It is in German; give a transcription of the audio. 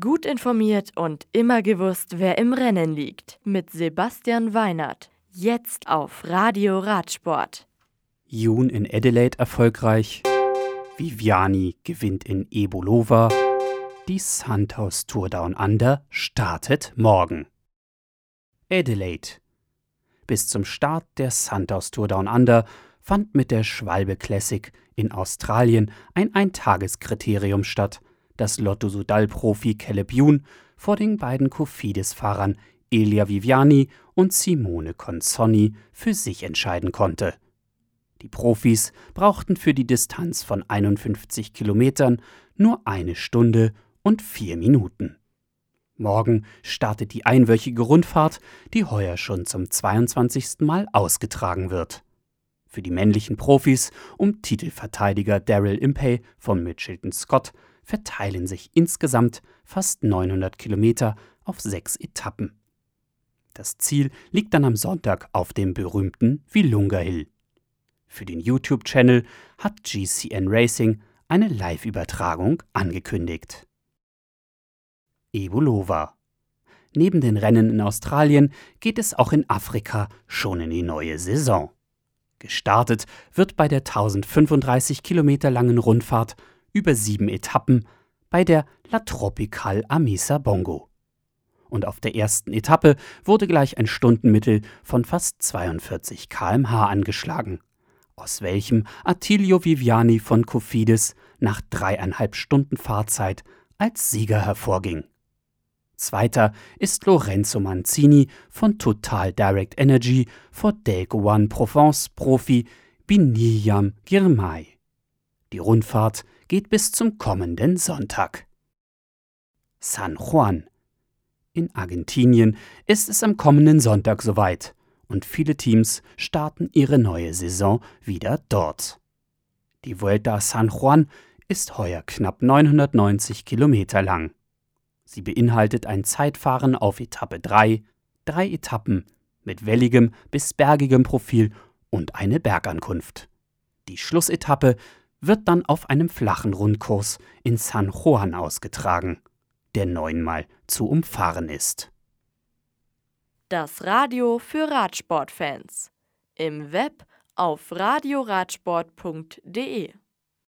Gut informiert und immer gewusst, wer im Rennen liegt. Mit Sebastian Weinert. Jetzt auf Radio Radsport. Jun in Adelaide erfolgreich. Viviani gewinnt in Ebolova. Die Santos Tour Down Under startet morgen. Adelaide. Bis zum Start der Santos Tour Down Under fand mit der Schwalbe Classic in Australien ein Eintageskriterium statt – das Lotto-Sudal-Profi Caleb Youn vor den beiden Cofidis-Fahrern Elia Viviani und Simone Consonni für sich entscheiden konnte. Die Profis brauchten für die Distanz von 51 Kilometern nur eine Stunde und vier Minuten. Morgen startet die einwöchige Rundfahrt, die heuer schon zum 22. Mal ausgetragen wird. Für die männlichen Profis um Titelverteidiger Daryl Impey von Mitchelton Scott verteilen sich insgesamt fast 900 Kilometer auf sechs Etappen. Das Ziel liegt dann am Sonntag auf dem berühmten Vilunga Hill. Für den YouTube-Channel hat GCN Racing eine Live-Übertragung angekündigt. Ebolova. Neben den Rennen in Australien geht es auch in Afrika schon in die neue Saison. Gestartet wird bei der 1035 Kilometer langen Rundfahrt über sieben Etappen bei der La Tropical Amisa Bongo. Und auf der ersten Etappe wurde gleich ein Stundenmittel von fast 42 km/h angeschlagen, aus welchem Attilio Viviani von Cofidis nach dreieinhalb Stunden Fahrzeit als Sieger hervorging. Zweiter ist Lorenzo Manzini von Total Direct Energy vor Delco Provence Profi Biniyam Girmay. Die Rundfahrt geht bis zum kommenden Sonntag. San Juan. In Argentinien ist es am kommenden Sonntag soweit und viele Teams starten ihre neue Saison wieder dort. Die Vuelta San Juan ist heuer knapp 990 Kilometer lang. Sie beinhaltet ein Zeitfahren auf Etappe 3, drei Etappen mit welligem bis bergigem Profil und eine Bergankunft. Die Schlussetappe wird dann auf einem flachen Rundkurs in San Juan ausgetragen, der neunmal zu umfahren ist. Das Radio für Radsportfans. Im Web auf radioradsport.de